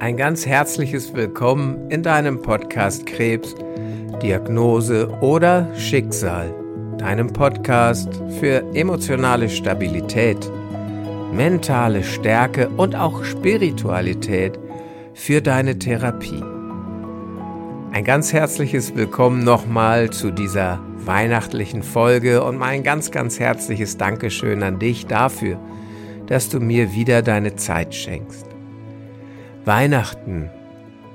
Ein ganz herzliches Willkommen in deinem Podcast Krebs, Diagnose oder Schicksal, deinem Podcast für emotionale Stabilität, mentale Stärke und auch Spiritualität für deine Therapie. Ein ganz herzliches Willkommen nochmal zu dieser weihnachtlichen Folge und mein ganz, ganz herzliches Dankeschön an dich dafür, dass du mir wieder deine Zeit schenkst. Weihnachten.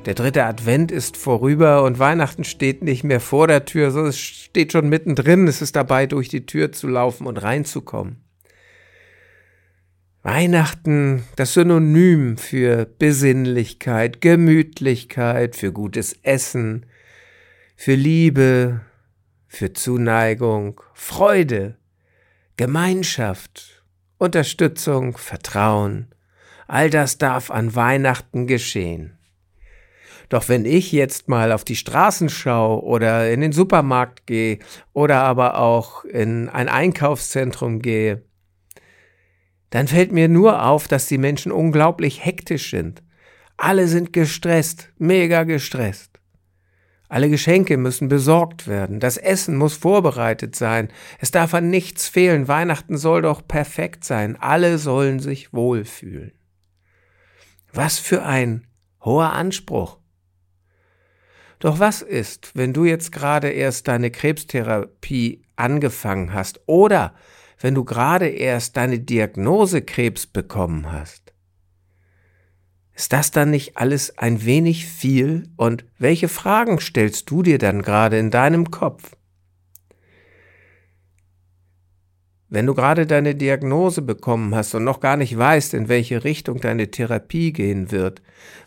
Der dritte Advent ist vorüber und Weihnachten steht nicht mehr vor der Tür, sondern es steht schon mittendrin. Es ist dabei, durch die Tür zu laufen und reinzukommen. Weihnachten, das Synonym für Besinnlichkeit, Gemütlichkeit, für gutes Essen, für Liebe, für Zuneigung, Freude, Gemeinschaft, Unterstützung, Vertrauen, All das darf an Weihnachten geschehen. Doch wenn ich jetzt mal auf die Straßen schaue oder in den Supermarkt gehe oder aber auch in ein Einkaufszentrum gehe, dann fällt mir nur auf, dass die Menschen unglaublich hektisch sind. Alle sind gestresst, mega gestresst. Alle Geschenke müssen besorgt werden, das Essen muss vorbereitet sein, es darf an nichts fehlen, Weihnachten soll doch perfekt sein, alle sollen sich wohlfühlen. Was für ein hoher Anspruch. Doch was ist, wenn du jetzt gerade erst deine Krebstherapie angefangen hast oder wenn du gerade erst deine Diagnose Krebs bekommen hast? Ist das dann nicht alles ein wenig viel und welche Fragen stellst du dir dann gerade in deinem Kopf? Wenn du gerade deine Diagnose bekommen hast und noch gar nicht weißt, in welche Richtung deine Therapie gehen wird,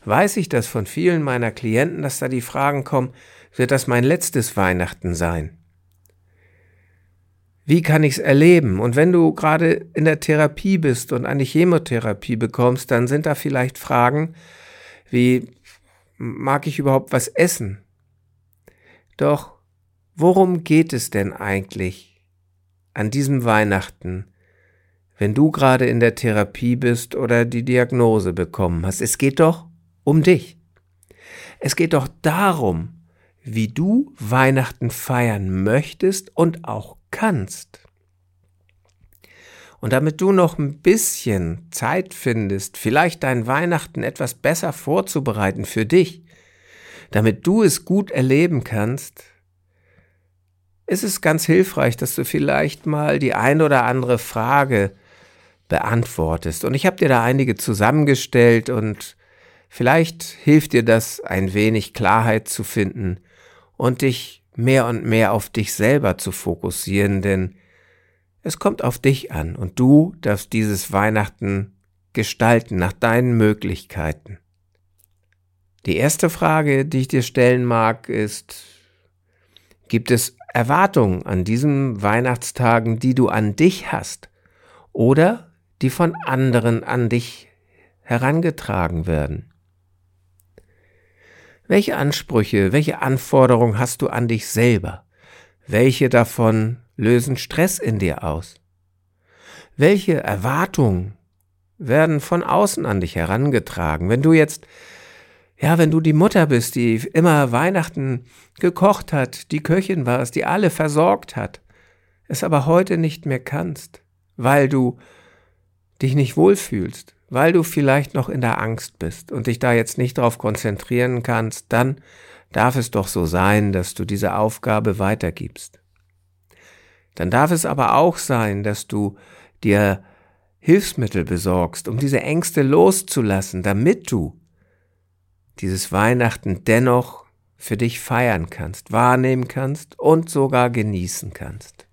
weiß ich das von vielen meiner Klienten, dass da die Fragen kommen, wird das mein letztes Weihnachten sein? Wie kann ich es erleben? Und wenn du gerade in der Therapie bist und eine Chemotherapie bekommst, dann sind da vielleicht Fragen wie, mag ich überhaupt was essen? Doch worum geht es denn eigentlich an diesem Weihnachten, wenn du gerade in der Therapie bist oder die Diagnose bekommen hast. Es geht doch um dich. Es geht doch darum, wie du Weihnachten feiern möchtest und auch kannst. Und damit du noch ein bisschen Zeit findest, vielleicht dein Weihnachten etwas besser vorzubereiten für dich, damit du es gut erleben kannst, ist es ganz hilfreich, dass du vielleicht mal die ein oder andere Frage beantwortest. Und ich habe dir da einige zusammengestellt und vielleicht hilft dir das ein wenig Klarheit zu finden und dich mehr und mehr auf dich selber zu fokussieren, denn es kommt auf dich an und du darfst dieses Weihnachten gestalten nach deinen Möglichkeiten. Die erste Frage, die ich dir stellen mag, ist, gibt es Erwartungen an diesen Weihnachtstagen, die du an dich hast oder die von anderen an dich herangetragen werden? Welche Ansprüche, welche Anforderungen hast du an dich selber? Welche davon lösen Stress in dir aus? Welche Erwartungen werden von außen an dich herangetragen? Wenn du jetzt ja, wenn du die Mutter bist, die immer Weihnachten gekocht hat, die Köchin warst, die alle versorgt hat, es aber heute nicht mehr kannst, weil du dich nicht wohlfühlst, weil du vielleicht noch in der Angst bist und dich da jetzt nicht darauf konzentrieren kannst, dann darf es doch so sein, dass du diese Aufgabe weitergibst. Dann darf es aber auch sein, dass du dir Hilfsmittel besorgst, um diese Ängste loszulassen, damit du dieses Weihnachten dennoch für dich feiern kannst, wahrnehmen kannst und sogar genießen kannst.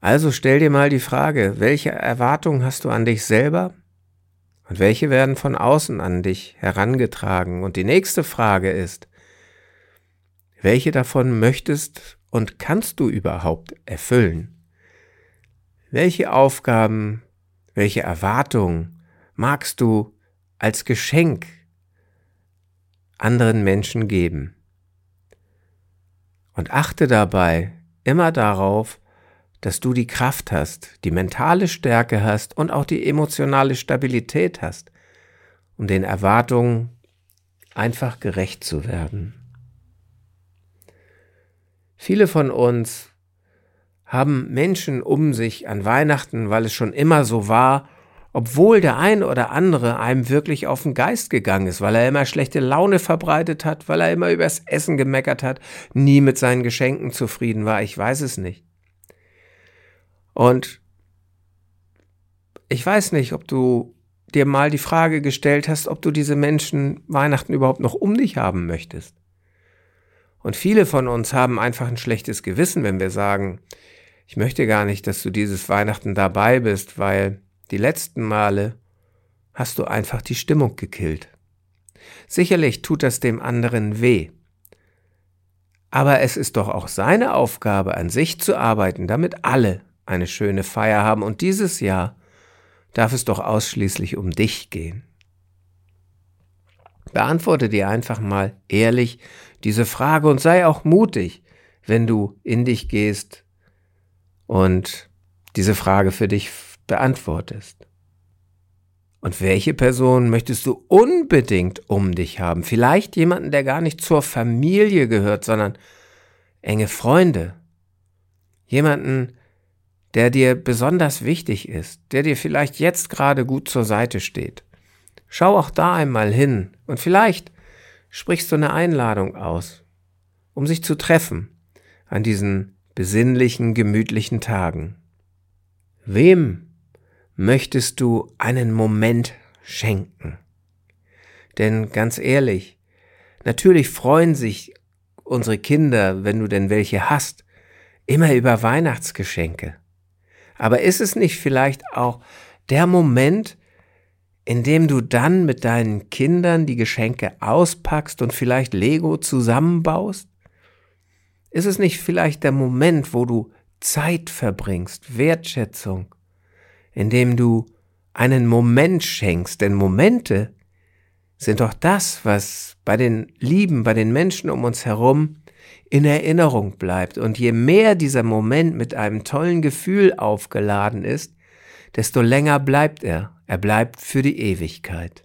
Also stell dir mal die Frage, welche Erwartungen hast du an dich selber und welche werden von außen an dich herangetragen? Und die nächste Frage ist, welche davon möchtest und kannst du überhaupt erfüllen? Welche Aufgaben, welche Erwartungen magst du als Geschenk anderen Menschen geben. Und achte dabei immer darauf, dass du die Kraft hast, die mentale Stärke hast und auch die emotionale Stabilität hast, um den Erwartungen einfach gerecht zu werden. Viele von uns haben Menschen um sich an Weihnachten, weil es schon immer so war, obwohl der ein oder andere einem wirklich auf den Geist gegangen ist, weil er immer schlechte Laune verbreitet hat, weil er immer übers Essen gemeckert hat, nie mit seinen Geschenken zufrieden war, ich weiß es nicht. Und ich weiß nicht, ob du dir mal die Frage gestellt hast, ob du diese Menschen Weihnachten überhaupt noch um dich haben möchtest. Und viele von uns haben einfach ein schlechtes Gewissen, wenn wir sagen, ich möchte gar nicht, dass du dieses Weihnachten dabei bist, weil die letzten Male hast du einfach die Stimmung gekillt. Sicherlich tut das dem anderen weh. Aber es ist doch auch seine Aufgabe, an sich zu arbeiten, damit alle eine schöne Feier haben. Und dieses Jahr darf es doch ausschließlich um dich gehen. Beantworte dir einfach mal ehrlich diese Frage und sei auch mutig, wenn du in dich gehst und diese Frage für dich beantwortest. Und welche Person möchtest du unbedingt um dich haben? Vielleicht jemanden, der gar nicht zur Familie gehört, sondern enge Freunde. Jemanden, der dir besonders wichtig ist, der dir vielleicht jetzt gerade gut zur Seite steht. Schau auch da einmal hin und vielleicht sprichst du eine Einladung aus, um sich zu treffen an diesen besinnlichen, gemütlichen Tagen. Wem möchtest du einen Moment schenken? Denn ganz ehrlich, natürlich freuen sich unsere Kinder, wenn du denn welche hast, immer über Weihnachtsgeschenke. Aber ist es nicht vielleicht auch der Moment, in dem du dann mit deinen Kindern die Geschenke auspackst und vielleicht Lego zusammenbaust? Ist es nicht vielleicht der Moment, wo du Zeit verbringst, Wertschätzung, indem du einen Moment schenkst, denn Momente sind doch das, was bei den Lieben, bei den Menschen um uns herum in Erinnerung bleibt. Und je mehr dieser Moment mit einem tollen Gefühl aufgeladen ist, desto länger bleibt er. Er bleibt für die Ewigkeit.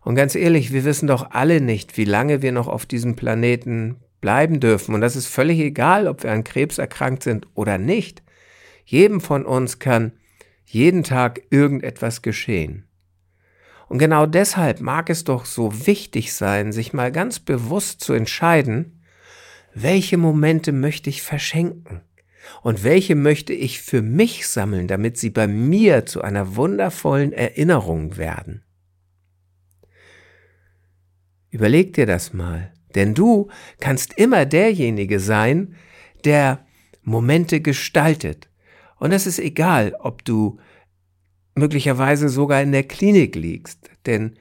Und ganz ehrlich, wir wissen doch alle nicht, wie lange wir noch auf diesem Planeten bleiben dürfen. Und das ist völlig egal, ob wir an Krebs erkrankt sind oder nicht. Jedem von uns kann jeden Tag irgendetwas geschehen. Und genau deshalb mag es doch so wichtig sein, sich mal ganz bewusst zu entscheiden, welche Momente möchte ich verschenken und welche möchte ich für mich sammeln, damit sie bei mir zu einer wundervollen Erinnerung werden. Überleg dir das mal, denn du kannst immer derjenige sein, der Momente gestaltet, und es ist egal, ob du möglicherweise sogar in der Klinik liegst. Denn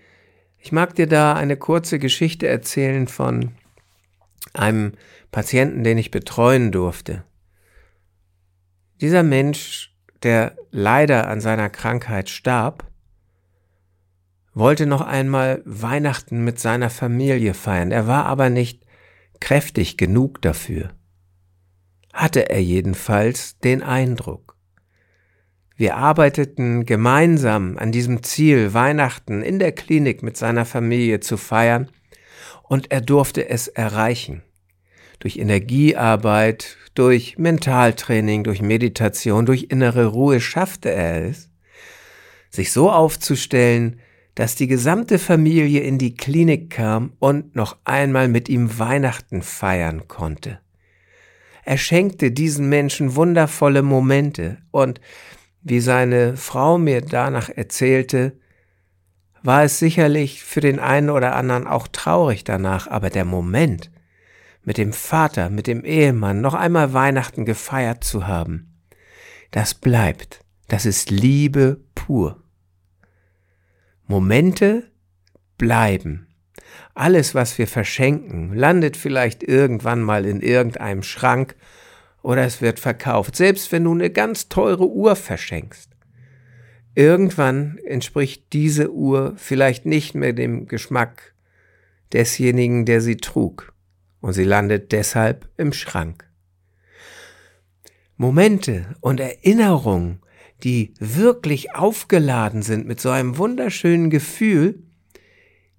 ich mag dir da eine kurze Geschichte erzählen von einem Patienten, den ich betreuen durfte. Dieser Mensch, der leider an seiner Krankheit starb, wollte noch einmal Weihnachten mit seiner Familie feiern. Er war aber nicht kräftig genug dafür. Hatte er jedenfalls den Eindruck. Wir arbeiteten gemeinsam an diesem Ziel, Weihnachten in der Klinik mit seiner Familie zu feiern, und er durfte es erreichen. Durch Energiearbeit, durch Mentaltraining, durch Meditation, durch innere Ruhe schaffte er es, sich so aufzustellen, dass die gesamte Familie in die Klinik kam und noch einmal mit ihm Weihnachten feiern konnte. Er schenkte diesen Menschen wundervolle Momente und wie seine Frau mir danach erzählte, war es sicherlich für den einen oder anderen auch traurig danach, aber der Moment, mit dem Vater, mit dem Ehemann noch einmal Weihnachten gefeiert zu haben, das bleibt, das ist Liebe pur. Momente bleiben. Alles, was wir verschenken, landet vielleicht irgendwann mal in irgendeinem Schrank oder es wird verkauft, selbst wenn du eine ganz teure Uhr verschenkst. Irgendwann entspricht diese Uhr vielleicht nicht mehr dem Geschmack desjenigen, der sie trug, und sie landet deshalb im Schrank. Momente und Erinnerungen, die wirklich aufgeladen sind mit so einem wunderschönen Gefühl,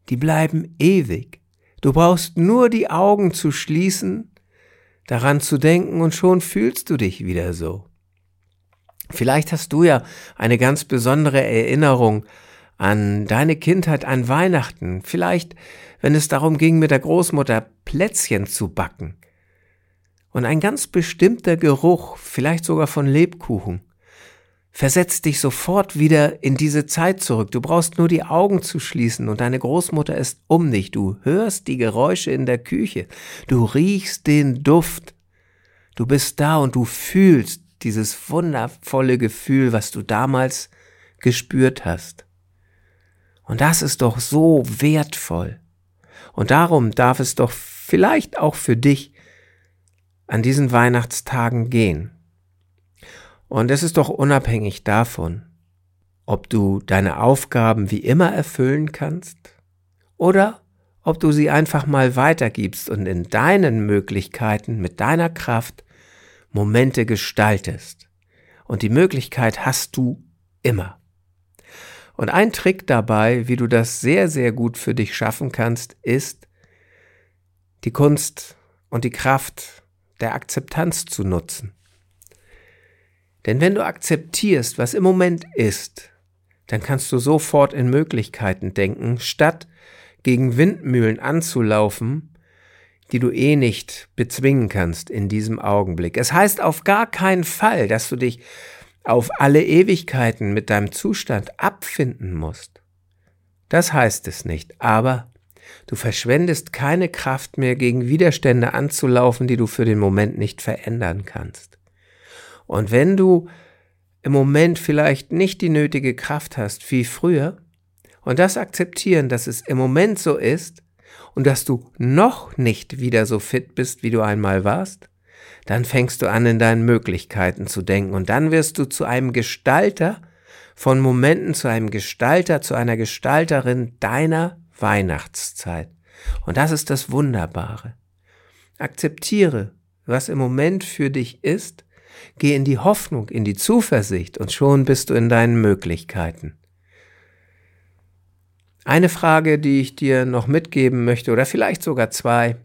die bleiben ewig. Du brauchst nur die Augen zu schließen, daran zu denken und schon fühlst du dich wieder so. Vielleicht hast du ja eine ganz besondere Erinnerung an deine Kindheit, an Weihnachten. Vielleicht, wenn es darum ging, mit der Großmutter Plätzchen zu backen. Und ein ganz bestimmter Geruch, vielleicht sogar von Lebkuchen, versetzt dich sofort wieder in diese Zeit zurück. Du brauchst nur die Augen zu schließen und deine Großmutter ist um dich. Du hörst die Geräusche in der Küche. Du riechst den Duft. Du bist da und du fühlst dieses wundervolle Gefühl, was du damals gespürt hast. Und das ist doch so wertvoll. Und darum darf es doch vielleicht auch für dich an diesen Weihnachtstagen gehen. Und es ist doch unabhängig davon, ob du deine Aufgaben wie immer erfüllen kannst oder ob du sie einfach mal weitergibst und in deinen Möglichkeiten mit deiner Kraft Momente gestaltest. Und die Möglichkeit hast du immer. Und ein Trick dabei, wie du das sehr, sehr gut für dich schaffen kannst, ist, die Kunst und die Kraft der Akzeptanz zu nutzen. Denn wenn du akzeptierst, was im Moment ist, dann kannst du sofort in Möglichkeiten denken, statt gegen Windmühlen anzulaufen, die du eh nicht bezwingen kannst in diesem Augenblick. Es heißt auf gar keinen Fall, dass du dich auf alle Ewigkeiten mit deinem Zustand abfinden musst. Das heißt es nicht, aber du verschwendest keine Kraft mehr gegen Widerstände anzulaufen, die du für den Moment nicht verändern kannst. Und wenn du im Moment vielleicht nicht die nötige Kraft hast wie früher und das akzeptieren, dass es im Moment so ist und dass du noch nicht wieder so fit bist, wie du einmal warst, dann fängst du an, in deinen Möglichkeiten zu denken und dann wirst du zu einem Gestalter von Momenten, zu einem Gestalter, zu einer Gestalterin deiner Weihnachtszeit. Und das ist das Wunderbare. Akzeptiere, was im Moment für dich ist, geh in die Hoffnung, in die Zuversicht und schon bist du in deinen Möglichkeiten. Eine Frage, die ich dir noch mitgeben möchte, oder vielleicht sogar zwei,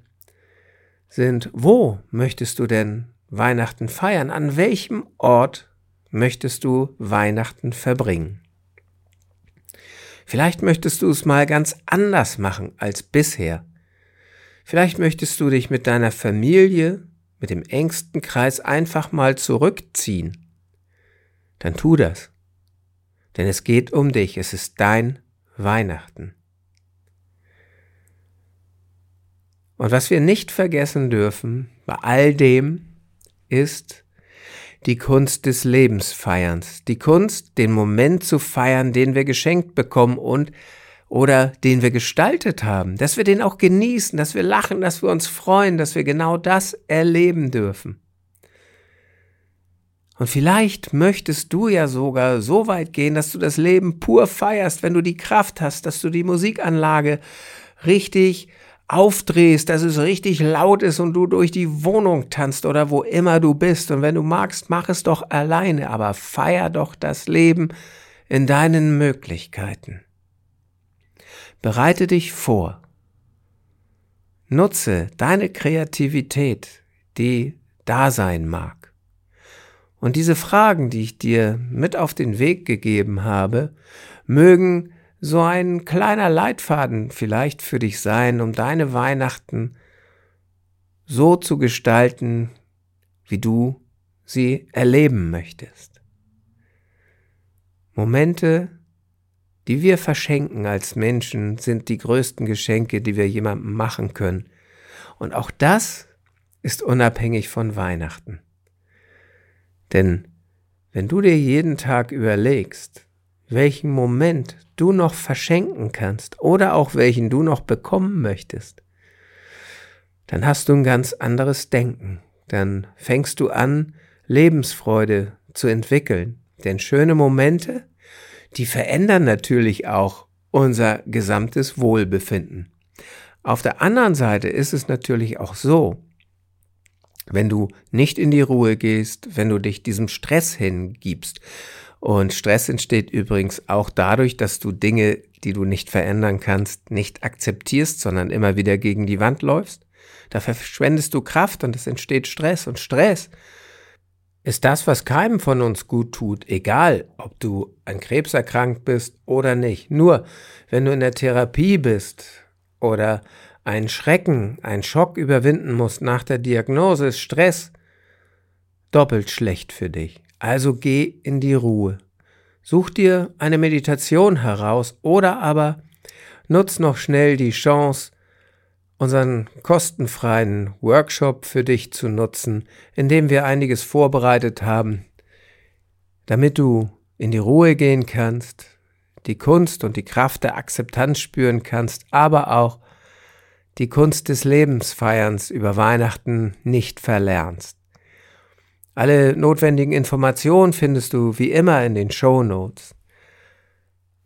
sind, wo möchtest du denn Weihnachten feiern? An welchem Ort möchtest du Weihnachten verbringen? Vielleicht möchtest du es mal ganz anders machen als bisher. Vielleicht möchtest du dich mit deiner Familie, mit dem engsten Kreis einfach mal zurückziehen. Dann tu das. Denn es geht um dich, es ist dein Weihnachten. Und was wir nicht vergessen dürfen bei all dem ist die Kunst des Lebensfeierns, die Kunst, den Moment zu feiern, den wir geschenkt bekommen und oder den wir gestaltet haben, dass wir den auch genießen, dass wir lachen, dass wir uns freuen, dass wir genau das erleben dürfen. Und vielleicht möchtest du ja sogar so weit gehen, dass du das Leben pur feierst, wenn du die Kraft hast, dass du die Musikanlage richtig aufdrehst, dass es richtig laut ist und du durch die Wohnung tanzt oder wo immer du bist. Und wenn du magst, mach es doch alleine, aber feier doch das Leben in deinen Möglichkeiten. Bereite dich vor. Nutze deine Kreativität, die da sein mag. Und diese Fragen, die ich dir mit auf den Weg gegeben habe, mögen so ein kleiner Leitfaden vielleicht für dich sein, um deine Weihnachten so zu gestalten, wie du sie erleben möchtest. Momente, die wir verschenken als Menschen, sind die größten Geschenke, die wir jemandem machen können. Und auch das ist unabhängig von Weihnachten. Denn wenn du dir jeden Tag überlegst, welchen Moment du noch verschenken kannst oder auch welchen du noch bekommen möchtest, dann hast du ein ganz anderes Denken. Dann fängst du an, Lebensfreude zu entwickeln. Denn schöne Momente, die verändern natürlich auch unser gesamtes Wohlbefinden. Auf der anderen Seite ist es natürlich auch so, wenn du nicht in die Ruhe gehst, wenn du dich diesem Stress hingibst Und Stress entsteht übrigens auch dadurch, dass du Dinge, die du nicht verändern kannst, nicht akzeptierst, sondern immer wieder gegen die Wand läufst. Da verschwendest du Kraft und es entsteht Stress. Und Stress ist das, was keinem von uns gut tut, egal ob du an Krebs erkrankt bist oder nicht. Nur wenn du in der Therapie bist oder einen Schrecken, einen Schock überwinden musst nach der Diagnose, ist Stress doppelt schlecht für dich. Also geh in die Ruhe. Such dir eine Meditation heraus oder aber nutz noch schnell die Chance, unseren kostenfreien Workshop für dich zu nutzen, in dem wir einiges vorbereitet haben, damit du in die Ruhe gehen kannst, die Kunst und die Kraft der Akzeptanz spüren kannst, aber auch die Kunst des Lebensfeierns über Weihnachten nicht verlernst. Alle notwendigen Informationen findest du wie immer in den Show Notes.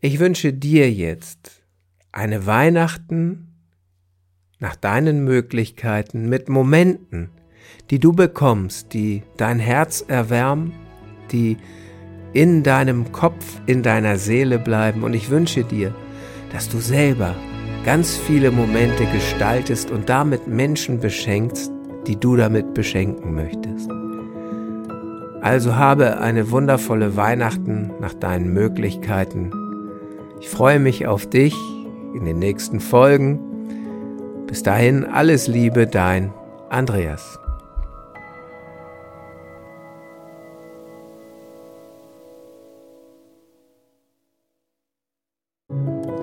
Ich wünsche dir jetzt eine Weihnachten nach deinen Möglichkeiten mit Momenten, die du bekommst, die dein Herz erwärmen, die in deinem Kopf, in deiner Seele bleiben. Und ich wünsche dir, dass du selber ganz viele Momente gestaltest und damit Menschen beschenkst, die du damit beschenken möchtest. Also habe eine wundervolle Weihnachten nach deinen Möglichkeiten. Ich freue mich auf dich in den nächsten Folgen bis dahin alles Liebe, dein Andreas.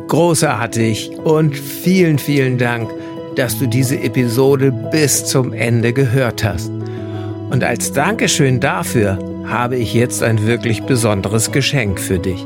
Großartig und vielen, vielen Dank, dass du diese Episode bis zum Ende gehört hast. Und als Dankeschön dafür habe ich jetzt ein wirklich besonderes Geschenk für dich.